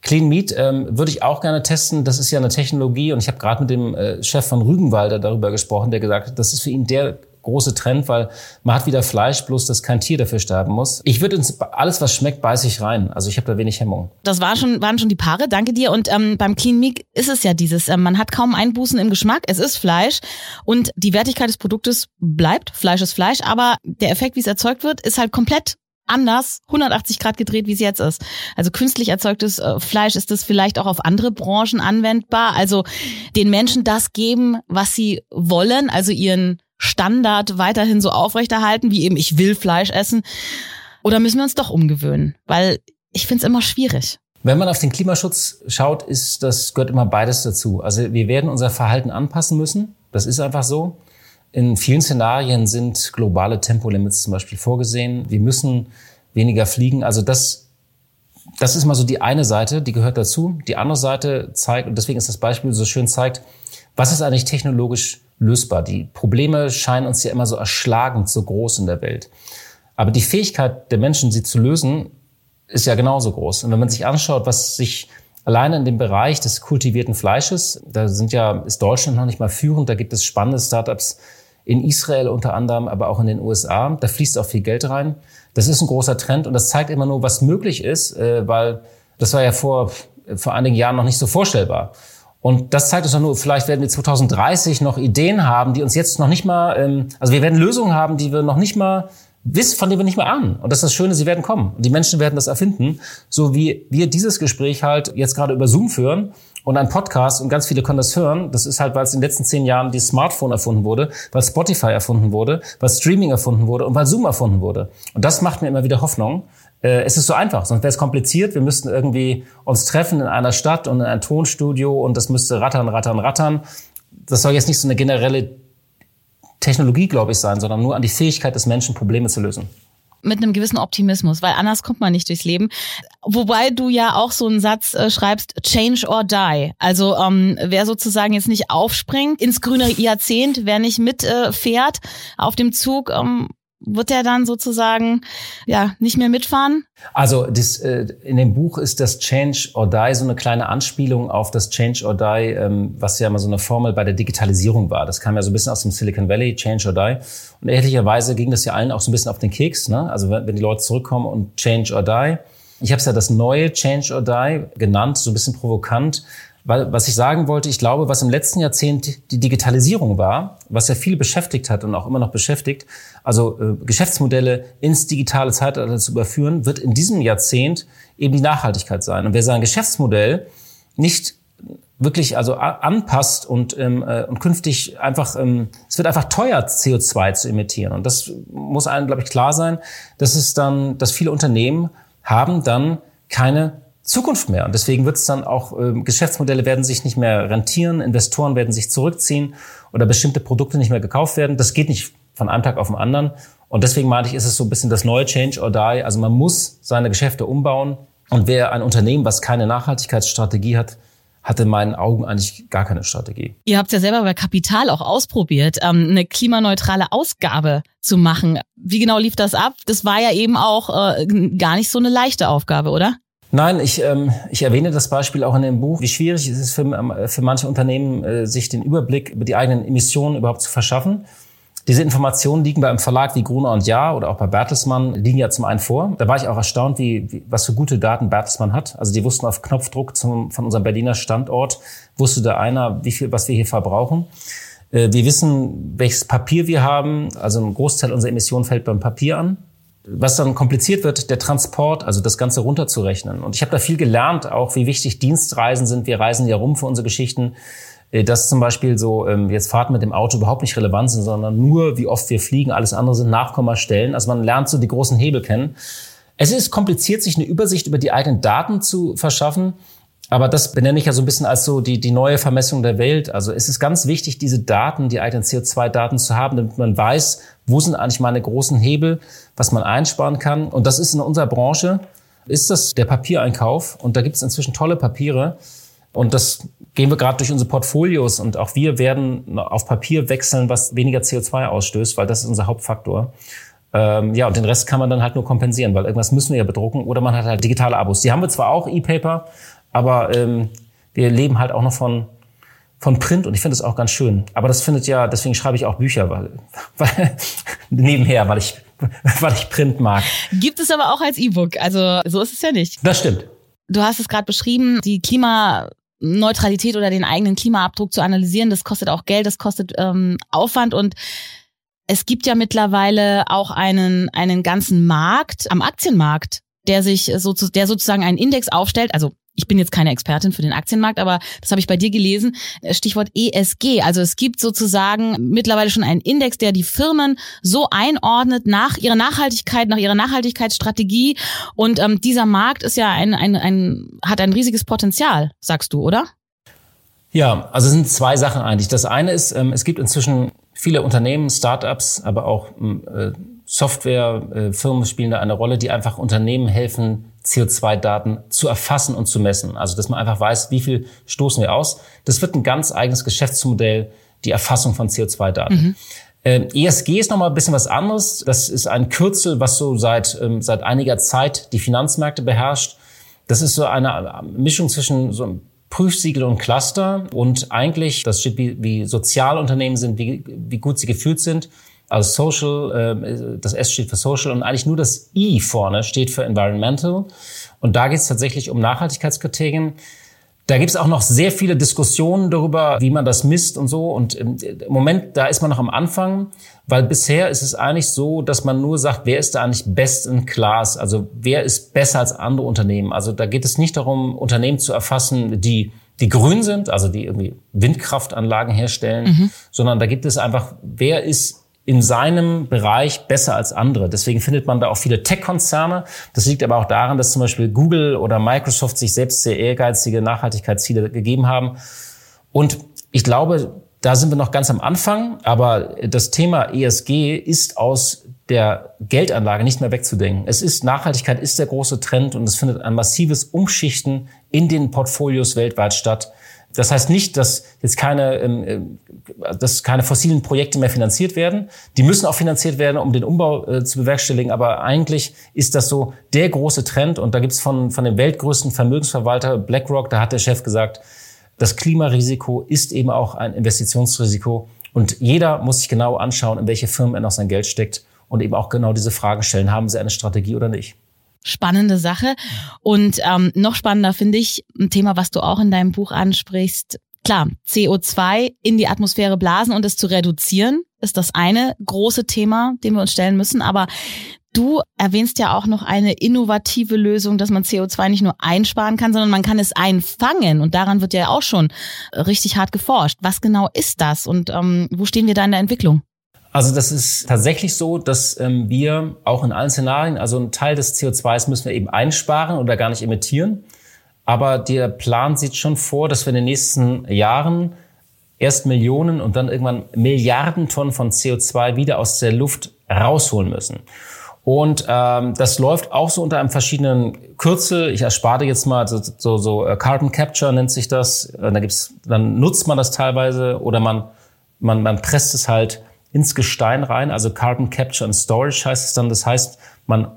Clean Meat ähm, würde ich auch gerne testen. Das ist ja eine Technologie und ich habe gerade mit dem äh, Chef von Rügenwalder darüber gesprochen, der gesagt hat, das ist für ihn der große Trend, weil man hat wieder Fleisch, bloß dass kein Tier dafür sterben muss. Ich würde ins alles, was schmeckt, beiß ich rein. Also ich habe da wenig Hemmung. Das war schon, waren schon die Paare, danke dir. Und ähm, beim Clean Meat ist es ja dieses, äh, man hat kaum Einbußen im Geschmack, es ist Fleisch und die Wertigkeit des Produktes bleibt, Fleisch ist Fleisch, aber der Effekt, wie es erzeugt wird, ist halt komplett anders 180 Grad gedreht, wie es jetzt ist. Also künstlich erzeugtes äh, Fleisch ist das vielleicht auch auf andere Branchen anwendbar. Also den Menschen das geben, was sie wollen, also ihren Standard weiterhin so aufrechterhalten, wie eben ich will Fleisch essen. Oder müssen wir uns doch umgewöhnen? Weil ich finde es immer schwierig. Wenn man auf den Klimaschutz schaut, ist das gehört immer beides dazu. Also wir werden unser Verhalten anpassen müssen. Das ist einfach so. In vielen Szenarien sind globale Tempolimits zum Beispiel vorgesehen. Wir müssen weniger fliegen. Also das, das ist mal so die eine Seite, die gehört dazu. Die andere Seite zeigt, und deswegen ist das Beispiel so schön zeigt, was ist eigentlich technologisch lösbar? Die Probleme scheinen uns ja immer so erschlagend so groß in der Welt. Aber die Fähigkeit der Menschen, sie zu lösen, ist ja genauso groß. Und wenn man sich anschaut, was sich alleine in dem Bereich des kultivierten Fleisches, da sind ja, ist Deutschland noch nicht mal führend, da gibt es spannende Startups, in Israel unter anderem, aber auch in den USA. Da fließt auch viel Geld rein. Das ist ein großer Trend und das zeigt immer nur, was möglich ist, äh, weil das war ja vor, vor einigen Jahren noch nicht so vorstellbar. Und das zeigt uns doch nur, vielleicht werden wir 2030 noch Ideen haben, die uns jetzt noch nicht mal, ähm, also wir werden Lösungen haben, die wir noch nicht mal wissen, von denen wir nicht mehr ahnen. Und das ist das Schöne, sie werden kommen. Und die Menschen werden das erfinden. So wie wir dieses Gespräch halt jetzt gerade über Zoom führen und ein Podcast und ganz viele können das hören. Das ist halt, weil es in den letzten zehn Jahren die Smartphone erfunden wurde, weil Spotify erfunden wurde, weil Streaming erfunden wurde und weil Zoom erfunden wurde. Und das macht mir immer wieder Hoffnung. Äh, es ist so einfach, sonst wäre es kompliziert. Wir müssten irgendwie uns treffen in einer Stadt und in ein Tonstudio und das müsste rattern, rattern, rattern. Das soll jetzt nicht so eine generelle Technologie, glaube ich, sein, sondern nur an die Fähigkeit des Menschen, Probleme zu lösen mit einem gewissen Optimismus, weil anders kommt man nicht durchs Leben. Wobei du ja auch so einen Satz äh, schreibst, change or die. Also ähm, wer sozusagen jetzt nicht aufspringt ins grüne Jahrzehnt, wer nicht mitfährt äh, auf dem Zug, ähm, wird er dann sozusagen ja nicht mehr mitfahren? Also das, äh, in dem Buch ist das Change or Die so eine kleine Anspielung auf das Change or Die, ähm, was ja mal so eine Formel bei der Digitalisierung war. Das kam ja so ein bisschen aus dem Silicon Valley, Change or Die. Und ehrlicherweise ging das ja allen auch so ein bisschen auf den Keks. Ne? Also wenn, wenn die Leute zurückkommen und Change or Die. Ich habe es ja das neue Change or Die genannt, so ein bisschen provokant, was ich sagen wollte, ich glaube, was im letzten Jahrzehnt die Digitalisierung war, was ja viel beschäftigt hat und auch immer noch beschäftigt, also äh, Geschäftsmodelle ins digitale Zeitalter zu überführen, wird in diesem Jahrzehnt eben die Nachhaltigkeit sein. Und wer sein Geschäftsmodell nicht wirklich also anpasst und, ähm, äh, und künftig einfach, ähm, es wird einfach teuer, CO2 zu emittieren. Und das muss einem, glaube ich, klar sein, dass es dann, dass viele Unternehmen haben dann keine Zukunft mehr. Und deswegen wird es dann auch, äh, Geschäftsmodelle werden sich nicht mehr rentieren, Investoren werden sich zurückziehen oder bestimmte Produkte nicht mehr gekauft werden. Das geht nicht von einem Tag auf den anderen. Und deswegen meine ich, ist es so ein bisschen das neue Change or Die. Also man muss seine Geschäfte umbauen. Und wer ein Unternehmen, was keine Nachhaltigkeitsstrategie hat, hat in meinen Augen eigentlich gar keine Strategie. Ihr habt ja selber bei Kapital auch ausprobiert, ähm, eine klimaneutrale Ausgabe zu machen. Wie genau lief das ab? Das war ja eben auch äh, gar nicht so eine leichte Aufgabe, oder? Nein, ich, ähm, ich erwähne das Beispiel auch in dem Buch, wie schwierig es ist für, ähm, für manche Unternehmen, äh, sich den Überblick über die eigenen Emissionen überhaupt zu verschaffen. Diese Informationen liegen bei einem Verlag wie Gruner und Jahr oder auch bei Bertelsmann, liegen ja zum einen vor. Da war ich auch erstaunt, wie, wie, was für gute Daten Bertelsmann hat. Also die wussten auf Knopfdruck zum, von unserem Berliner Standort, wusste da einer, wie viel, was wir hier verbrauchen. Äh, wir wissen, welches Papier wir haben. Also ein Großteil unserer Emissionen fällt beim Papier an was dann kompliziert wird, der Transport, also das Ganze runterzurechnen. Und ich habe da viel gelernt, auch wie wichtig Dienstreisen sind. Wir reisen ja rum für unsere Geschichten. Äh, dass zum Beispiel so ähm, jetzt Fahrten mit dem Auto überhaupt nicht relevant sind, sondern nur, wie oft wir fliegen. Alles andere sind Nachkommastellen. Also man lernt so die großen Hebel kennen. Es ist kompliziert, sich eine Übersicht über die eigenen Daten zu verschaffen. Aber das benenne ich ja so ein bisschen als so die, die neue Vermessung der Welt. Also es ist ganz wichtig, diese Daten, die eigenen CO2-Daten zu haben, damit man weiß, wo sind eigentlich meine großen Hebel, was man einsparen kann. Und das ist in unserer Branche, ist das der Papiereinkauf. Und da gibt es inzwischen tolle Papiere. Und das gehen wir gerade durch unsere Portfolios. Und auch wir werden auf Papier wechseln, was weniger CO2 ausstößt, weil das ist unser Hauptfaktor. Ähm, ja, und den Rest kann man dann halt nur kompensieren, weil irgendwas müssen wir ja bedrucken. Oder man hat halt digitale Abos. Die haben wir zwar auch, E-Paper, aber ähm, wir leben halt auch noch von, von Print und ich finde es auch ganz schön. Aber das findet ja, deswegen schreibe ich auch Bücher, weil, weil nebenher, weil ich, weil ich Print mag. Gibt es aber auch als E-Book. Also so ist es ja nicht. Das stimmt. Du hast es gerade beschrieben, die Klimaneutralität oder den eigenen Klimaabdruck zu analysieren, das kostet auch Geld, das kostet ähm, Aufwand und es gibt ja mittlerweile auch einen, einen ganzen Markt am Aktienmarkt, der sich so, der sozusagen einen Index aufstellt, also ich bin jetzt keine Expertin für den Aktienmarkt, aber das habe ich bei dir gelesen. Stichwort ESG. Also es gibt sozusagen mittlerweile schon einen Index, der die Firmen so einordnet nach ihrer Nachhaltigkeit, nach ihrer Nachhaltigkeitsstrategie. Und ähm, dieser Markt ist ja ein, ein, ein, hat ein riesiges Potenzial, sagst du, oder? Ja, also es sind zwei Sachen eigentlich. Das eine ist, ähm, es gibt inzwischen viele Unternehmen, Startups, aber auch äh, Softwarefirmen äh, spielen da eine Rolle, die einfach Unternehmen helfen, CO2-Daten zu erfassen und zu messen. Also, dass man einfach weiß, wie viel stoßen wir aus. Das wird ein ganz eigenes Geschäftsmodell, die Erfassung von CO2-Daten. Mhm. Ähm, ESG ist nochmal ein bisschen was anderes. Das ist ein Kürzel, was so seit, ähm, seit einiger Zeit die Finanzmärkte beherrscht. Das ist so eine Mischung zwischen so Prüfsiegel und Cluster und eigentlich, das steht wie, wie Sozialunternehmen sind, wie, wie gut sie geführt sind. Also Social, äh, das S steht für Social und eigentlich nur das I vorne steht für Environmental. Und da geht es tatsächlich um Nachhaltigkeitskriterien. Da gibt es auch noch sehr viele Diskussionen darüber, wie man das misst und so. Und im Moment, da ist man noch am Anfang, weil bisher ist es eigentlich so, dass man nur sagt, wer ist da eigentlich best in class? Also wer ist besser als andere Unternehmen? Also da geht es nicht darum, Unternehmen zu erfassen, die die grün sind, also die irgendwie Windkraftanlagen herstellen, mhm. sondern da gibt es einfach, wer ist in seinem Bereich besser als andere. Deswegen findet man da auch viele Tech-Konzerne. Das liegt aber auch daran, dass zum Beispiel Google oder Microsoft sich selbst sehr ehrgeizige Nachhaltigkeitsziele gegeben haben. Und ich glaube, da sind wir noch ganz am Anfang, aber das Thema ESG ist aus der Geldanlage nicht mehr wegzudenken. Es ist Nachhaltigkeit ist der große Trend und es findet ein massives Umschichten in den Portfolios weltweit statt. Das heißt nicht, dass jetzt keine, ähm, äh, dass keine fossilen Projekte mehr finanziert werden. Die müssen auch finanziert werden, um den Umbau äh, zu bewerkstelligen. Aber eigentlich ist das so der große Trend. Und da gibt's von, von dem weltgrößten Vermögensverwalter BlackRock, da hat der Chef gesagt, das Klimarisiko ist eben auch ein Investitionsrisiko. Und jeder muss sich genau anschauen, in welche Firmen er noch sein Geld steckt und eben auch genau diese Fragen stellen. Haben sie eine Strategie oder nicht? Spannende Sache. Und ähm, noch spannender finde ich ein Thema, was du auch in deinem Buch ansprichst. Klar, CO2 in die Atmosphäre blasen und es zu reduzieren, ist das eine große Thema, dem wir uns stellen müssen. Aber du erwähnst ja auch noch eine innovative Lösung, dass man CO2 nicht nur einsparen kann, sondern man kann es einfangen. Und daran wird ja auch schon richtig hart geforscht. Was genau ist das und ähm, wo stehen wir da in der Entwicklung? Also das ist tatsächlich so, dass ähm, wir auch in allen Szenarien, also einen Teil des CO2s müssen wir eben einsparen oder gar nicht emittieren. Aber der Plan sieht schon vor, dass wir in den nächsten Jahren erst Millionen und dann irgendwann Milliarden Tonnen von CO2 wieder aus der Luft rausholen müssen. Und ähm, das läuft auch so unter einem verschiedenen Kürzel. Ich erspare jetzt mal so, so, so äh, Carbon Capture nennt sich das. Da gibt's, dann nutzt man das teilweise oder man man, man presst es halt ins Gestein rein, also Carbon Capture and Storage heißt es dann. Das heißt, man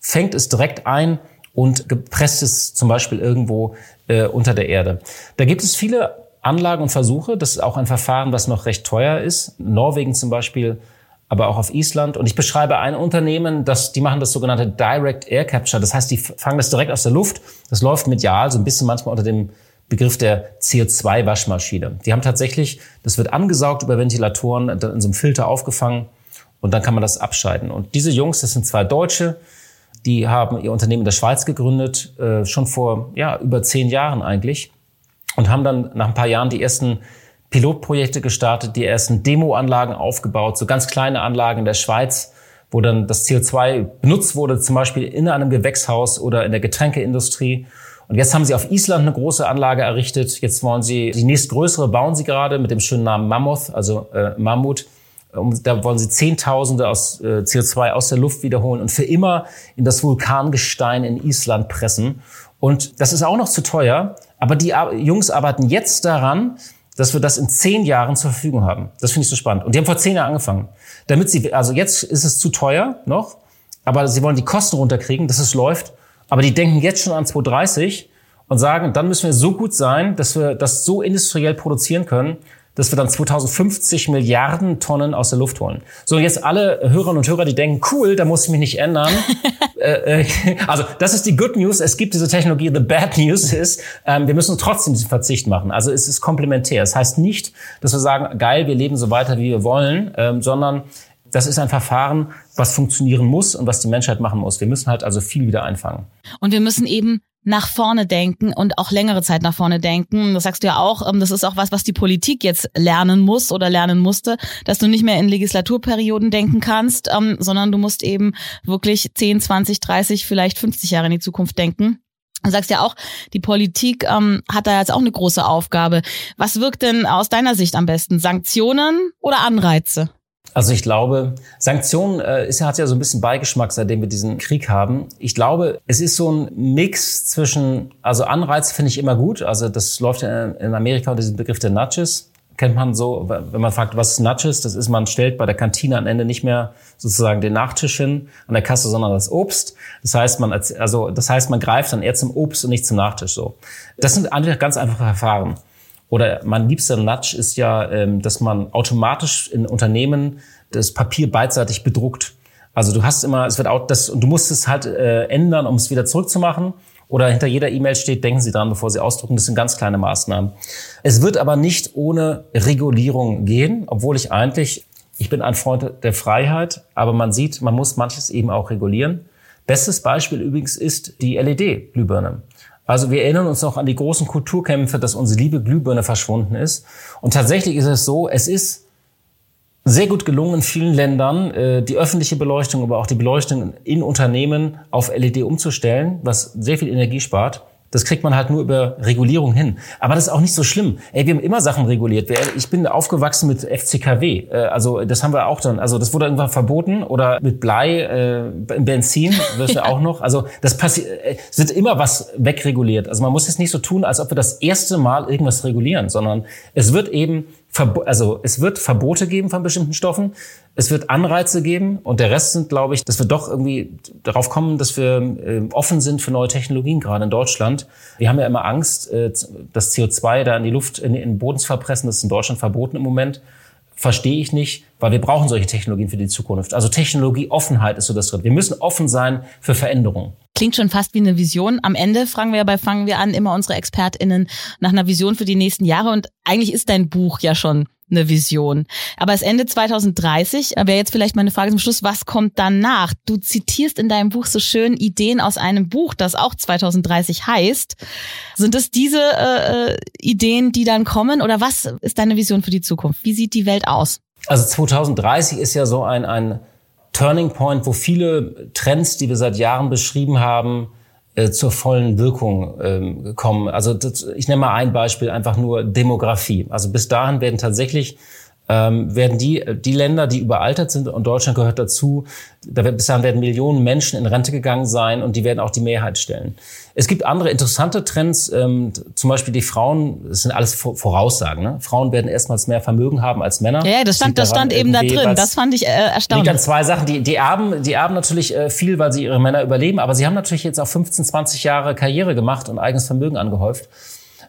fängt es direkt ein und gepresst es zum Beispiel irgendwo äh, unter der Erde. Da gibt es viele Anlagen und Versuche. Das ist auch ein Verfahren, was noch recht teuer ist. Norwegen zum Beispiel, aber auch auf Island. Und ich beschreibe ein Unternehmen, das, die machen das sogenannte Direct Air Capture. Das heißt, die fangen das direkt aus der Luft. Das läuft medial, so ein bisschen manchmal unter dem Begriff der CO2-Waschmaschine. Die haben tatsächlich, das wird angesaugt über Ventilatoren, dann in so einem Filter aufgefangen und dann kann man das abscheiden. Und diese Jungs, das sind zwei Deutsche, die haben ihr Unternehmen in der Schweiz gegründet, äh, schon vor ja, über zehn Jahren eigentlich und haben dann nach ein paar Jahren die ersten Pilotprojekte gestartet, die ersten Demoanlagen aufgebaut, so ganz kleine Anlagen in der Schweiz, wo dann das CO2 benutzt wurde, zum Beispiel in einem Gewächshaus oder in der Getränkeindustrie. Und jetzt haben sie auf Island eine große Anlage errichtet. Jetzt wollen sie die nächstgrößere bauen sie gerade mit dem schönen Namen Mammoth, also äh, Mammut. Um, da wollen sie Zehntausende aus äh, CO2 aus der Luft wiederholen und für immer in das Vulkangestein in Island pressen. Und das ist auch noch zu teuer. Aber die Jungs arbeiten jetzt daran, dass wir das in zehn Jahren zur Verfügung haben. Das finde ich so spannend. Und die haben vor zehn Jahren angefangen. Damit sie, also jetzt ist es zu teuer noch, aber sie wollen die Kosten runterkriegen, dass es läuft. Aber die denken jetzt schon an 2030 und sagen, dann müssen wir so gut sein, dass wir das so industriell produzieren können, dass wir dann 2050 Milliarden Tonnen aus der Luft holen. So, jetzt alle Hörerinnen und Hörer, die denken, cool, da muss ich mich nicht ändern. äh, äh, also, das ist die Good News. Es gibt diese Technologie. The Bad News ist, ähm, wir müssen trotzdem diesen Verzicht machen. Also, es ist komplementär. Es das heißt nicht, dass wir sagen, geil, wir leben so weiter, wie wir wollen, ähm, sondern das ist ein Verfahren, was funktionieren muss und was die Menschheit machen muss. Wir müssen halt also viel wieder einfangen. Und wir müssen eben nach vorne denken und auch längere Zeit nach vorne denken. Das sagst du ja auch, ähm, das ist auch was, was die Politik jetzt lernen muss oder lernen musste, dass du nicht mehr in Legislaturperioden denken kannst, ähm, sondern du musst eben wirklich 10, 20, 30, vielleicht 50 Jahre in die Zukunft denken. Du sagst ja auch, die Politik ähm, hat da jetzt auch eine große Aufgabe. Was wirkt denn aus deiner Sicht am besten? Sanktionen oder Anreize? Also ich glaube, Sanktionen äh, ist, hat ja so ein bisschen Beigeschmack, seitdem wir diesen Krieg haben. Ich glaube, es ist so ein Mix zwischen, also Anreiz finde ich immer gut. Also das läuft in Amerika unter diesem Begriff der Nudges. Kennt man so, wenn man fragt, was ist Nudges? Das ist, man stellt bei der Kantine am Ende nicht mehr sozusagen den Nachtisch hin an der Kasse, sondern das Obst. Das heißt, man, also, das heißt, man greift dann eher zum Obst und nicht zum Nachtisch, so. Das sind einfach ganz einfache Verfahren. Oder mein liebster Nudge ist ja, ähm, dass man automatisch in Unternehmen das Papier beidseitig bedruckt. Also du hast immer, es wird auch das, und du musst es halt äh, ändern, um es wieder zurückzumachen. Oder hinter jeder E-Mail steht, denken Sie dran, bevor Sie ausdrucken. Das sind ganz kleine Maßnahmen. Es wird aber nicht ohne Regulierung gehen, obwohl ich eigentlich, ich bin ein Freund der Freiheit, aber man sieht, man muss manches eben auch regulieren. Bestes Beispiel übrigens ist die LED-Glühbirne. Also wir erinnern uns noch an die großen Kulturkämpfe, dass unsere liebe Glühbirne verschwunden ist. Und tatsächlich ist es so, es ist sehr gut gelungen in vielen Ländern, äh, die öffentliche Beleuchtung, aber auch die Beleuchtung in Unternehmen auf LED umzustellen, was sehr viel Energie spart. Das kriegt man halt nur über Regulierung hin. Aber das ist auch nicht so schlimm. Ey, wir haben immer Sachen reguliert. Ich bin aufgewachsen mit FCKW. Äh, also das haben wir auch dann. Also das wurde irgendwann verboten oder mit Blei äh, im Benzin das ja. auch noch. Also das passiert. Äh, es wird immer was wegreguliert. Also man muss es nicht so tun, als ob wir das erste Mal irgendwas regulieren, sondern es wird eben also es wird Verbote geben von bestimmten Stoffen, es wird Anreize geben und der Rest sind, glaube ich, dass wir doch irgendwie darauf kommen, dass wir äh, offen sind für neue Technologien, gerade in Deutschland. Wir haben ja immer Angst, äh, das CO2 da in die Luft, in, in den Boden zu verpressen. Das ist in Deutschland verboten im Moment. Verstehe ich nicht, weil wir brauchen solche Technologien für die Zukunft. Also Technologieoffenheit ist so das drin. Wir müssen offen sein für Veränderungen. Klingt schon fast wie eine Vision. Am Ende fragen wir bei Fangen wir an immer unsere ExpertInnen nach einer Vision für die nächsten Jahre. Und eigentlich ist dein Buch ja schon eine Vision. Aber es Ende 2030 wäre jetzt vielleicht meine Frage zum Schluss, was kommt danach? Du zitierst in deinem Buch so schön Ideen aus einem Buch, das auch 2030 heißt. Sind es diese äh, äh, Ideen, die dann kommen oder was ist deine Vision für die Zukunft? Wie sieht die Welt aus? Also 2030 ist ja so ein, ein Turning Point, wo viele Trends, die wir seit Jahren beschrieben haben, äh, zur vollen Wirkung ähm, kommen. Also das, ich nenne mal ein Beispiel, einfach nur Demografie. Also bis dahin werden tatsächlich ähm, werden die, die Länder, die überaltert sind, und Deutschland gehört dazu, da wird, bis dahin werden Millionen Menschen in Rente gegangen sein und die werden auch die Mehrheit stellen. Es gibt andere interessante Trends, ähm, zum Beispiel die Frauen, das sind alles Voraussagen, ne? Frauen werden erstmals mehr Vermögen haben als Männer. Ja, das stand, das stand eben da drin, das fand ich äh, erstaunlich. Dann zwei Sachen, die, die erben, die erben natürlich äh, viel, weil sie ihre Männer überleben, aber sie haben natürlich jetzt auch 15, 20 Jahre Karriere gemacht und eigenes Vermögen angehäuft.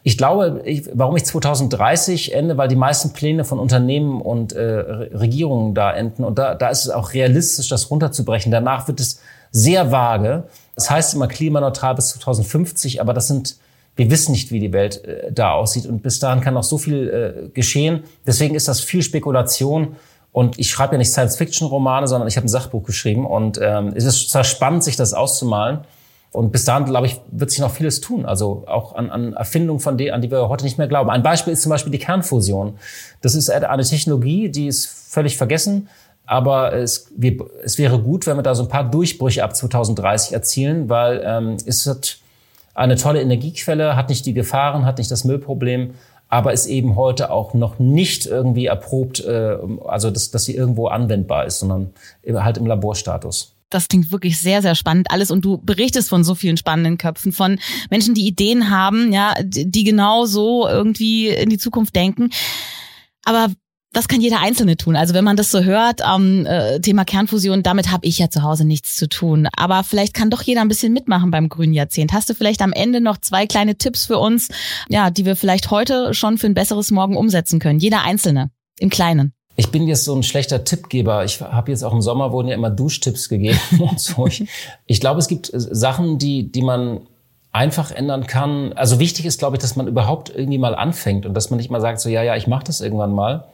Ich glaube, ich, warum ich 2030 ende, weil die meisten Pläne von Unternehmen und äh, Regierungen da enden. Und da, da ist es auch realistisch, das runterzubrechen. Danach wird es sehr vage. Das heißt immer klimaneutral bis 2050, aber das sind, wir wissen nicht, wie die Welt äh, da aussieht. Und bis dahin kann noch so viel äh, geschehen. Deswegen ist das viel Spekulation. Und ich schreibe ja nicht Science-Fiction-Romane, sondern ich habe ein Sachbuch geschrieben. Und ähm, es ist zwar spannend, sich das auszumalen. Und bis dahin, glaube ich, wird sich noch vieles tun. Also auch an, an Erfindungen, von denen, an die wir heute nicht mehr glauben. Ein Beispiel ist zum Beispiel die Kernfusion. Das ist eine Technologie, die ist völlig vergessen. Aber es, wir, es wäre gut, wenn wir da so ein paar Durchbrüche ab 2030 erzielen, weil ähm, es hat eine tolle Energiequelle, hat nicht die Gefahren, hat nicht das Müllproblem, aber ist eben heute auch noch nicht irgendwie erprobt, äh, also dass, dass sie irgendwo anwendbar ist, sondern halt im Laborstatus. Das klingt wirklich sehr, sehr spannend alles und du berichtest von so vielen spannenden Köpfen, von Menschen, die Ideen haben, ja, die genau so irgendwie in die Zukunft denken. Aber das kann jeder Einzelne tun. Also wenn man das so hört, ähm, äh, Thema Kernfusion, damit habe ich ja zu Hause nichts zu tun. Aber vielleicht kann doch jeder ein bisschen mitmachen beim grünen Jahrzehnt. Hast du vielleicht am Ende noch zwei kleine Tipps für uns, ja, die wir vielleicht heute schon für ein besseres Morgen umsetzen können? Jeder Einzelne im Kleinen. Ich bin jetzt so ein schlechter Tippgeber. Ich habe jetzt auch im Sommer wurden ja immer Duschtipps gegeben und so. Ich, ich glaube, es gibt Sachen, die, die man einfach ändern kann. Also wichtig ist, glaube ich, dass man überhaupt irgendwie mal anfängt und dass man nicht mal sagt, so ja, ja, ich mache das irgendwann mal.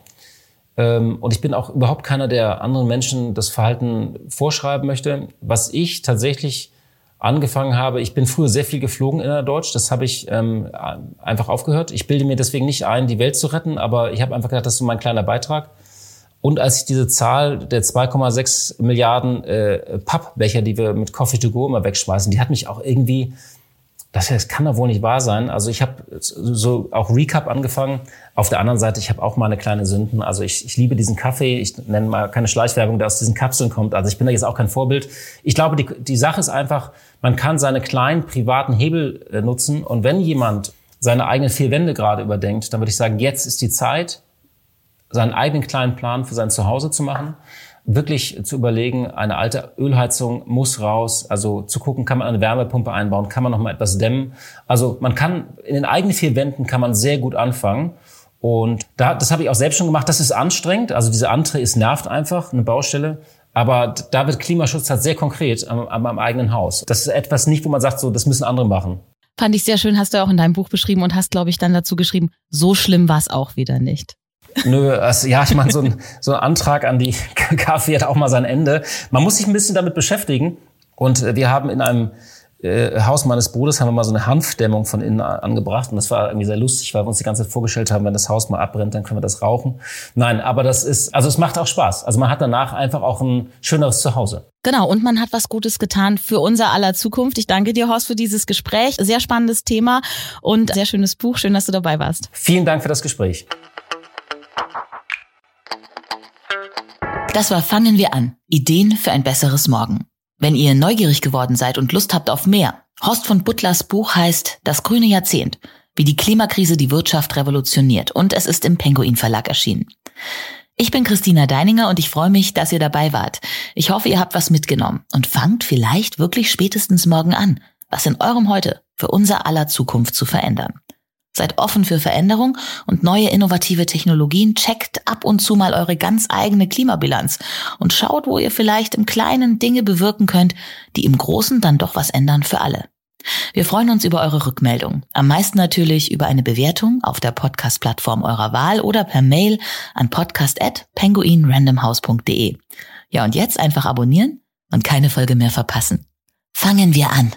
Ähm, und ich bin auch überhaupt keiner, der anderen Menschen das Verhalten vorschreiben möchte. Was ich tatsächlich angefangen habe, ich bin früher sehr viel geflogen in der Deutsch, das habe ich ähm, einfach aufgehört. Ich bilde mir deswegen nicht ein, die Welt zu retten, aber ich habe einfach gedacht, das ist so mein kleiner Beitrag. Und als ich diese Zahl der 2,6 Milliarden äh, Pappbecher, die wir mit Coffee to go immer wegschmeißen, die hat mich auch irgendwie das, das kann doch wohl nicht wahr sein. Also ich habe so auch Recap angefangen. Auf der anderen Seite, ich habe auch meine kleine Sünden. Also ich, ich liebe diesen Kaffee. Ich nenne mal keine Schleichwerbung, der aus diesen Kapseln kommt. Also ich bin da jetzt auch kein Vorbild. Ich glaube, die, die Sache ist einfach, man kann seine kleinen privaten Hebel äh, nutzen. Und wenn jemand seine eigenen vier Wände gerade überdenkt, dann würde ich sagen, jetzt ist die Zeit, seinen eigenen kleinen Plan für sein Zuhause zu machen wirklich zu überlegen, eine alte Ölheizung muss raus, also zu gucken, kann man eine Wärmepumpe einbauen, kann man noch mal etwas dämmen. Also man kann in den eigenen vier Wänden kann man sehr gut anfangen. Und da, das habe ich auch selbst schon gemacht. Das ist anstrengend. Also diese Antre ist nervt einfach, eine Baustelle. Aber da wird Klimaschutz halt sehr konkret am, am eigenen Haus. Das ist etwas nicht, wo man sagt, so, das müssen andere machen. Fand ich sehr schön, hast du auch in deinem Buch beschrieben und hast, glaube ich, dann dazu geschrieben, so schlimm war es auch wieder nicht. Nö, also, ja, ich meine, so ein, so ein Antrag an die KfW hat auch mal sein Ende. Man muss sich ein bisschen damit beschäftigen. Und äh, wir haben in einem äh, Haus meines Bruders haben wir mal so eine Hanfdämmung von innen angebracht und das war irgendwie sehr lustig, weil wir uns die ganze Zeit vorgestellt haben, wenn das Haus mal abbrennt, dann können wir das rauchen. Nein, aber das ist, also es macht auch Spaß. Also man hat danach einfach auch ein schöneres Zuhause. Genau, und man hat was Gutes getan für unser aller Zukunft. Ich danke dir, Horst, für dieses Gespräch. Sehr spannendes Thema und sehr schönes Buch. Schön, dass du dabei warst. Vielen Dank für das Gespräch. Das war Fangen wir an. Ideen für ein besseres Morgen. Wenn ihr neugierig geworden seid und Lust habt auf mehr, Horst von Butlers Buch heißt Das grüne Jahrzehnt, wie die Klimakrise die Wirtschaft revolutioniert und es ist im Penguin Verlag erschienen. Ich bin Christina Deininger und ich freue mich, dass ihr dabei wart. Ich hoffe, ihr habt was mitgenommen und fangt vielleicht wirklich spätestens morgen an, was in eurem Heute für unser aller Zukunft zu verändern. Seid offen für Veränderung und neue innovative Technologien. Checkt ab und zu mal eure ganz eigene Klimabilanz und schaut, wo ihr vielleicht im Kleinen Dinge bewirken könnt, die im Großen dann doch was ändern für alle. Wir freuen uns über eure Rückmeldung. Am meisten natürlich über eine Bewertung auf der Podcast-Plattform eurer Wahl oder per Mail an podcast@penguinrandomhouse.de. Ja, und jetzt einfach abonnieren und keine Folge mehr verpassen. Fangen wir an.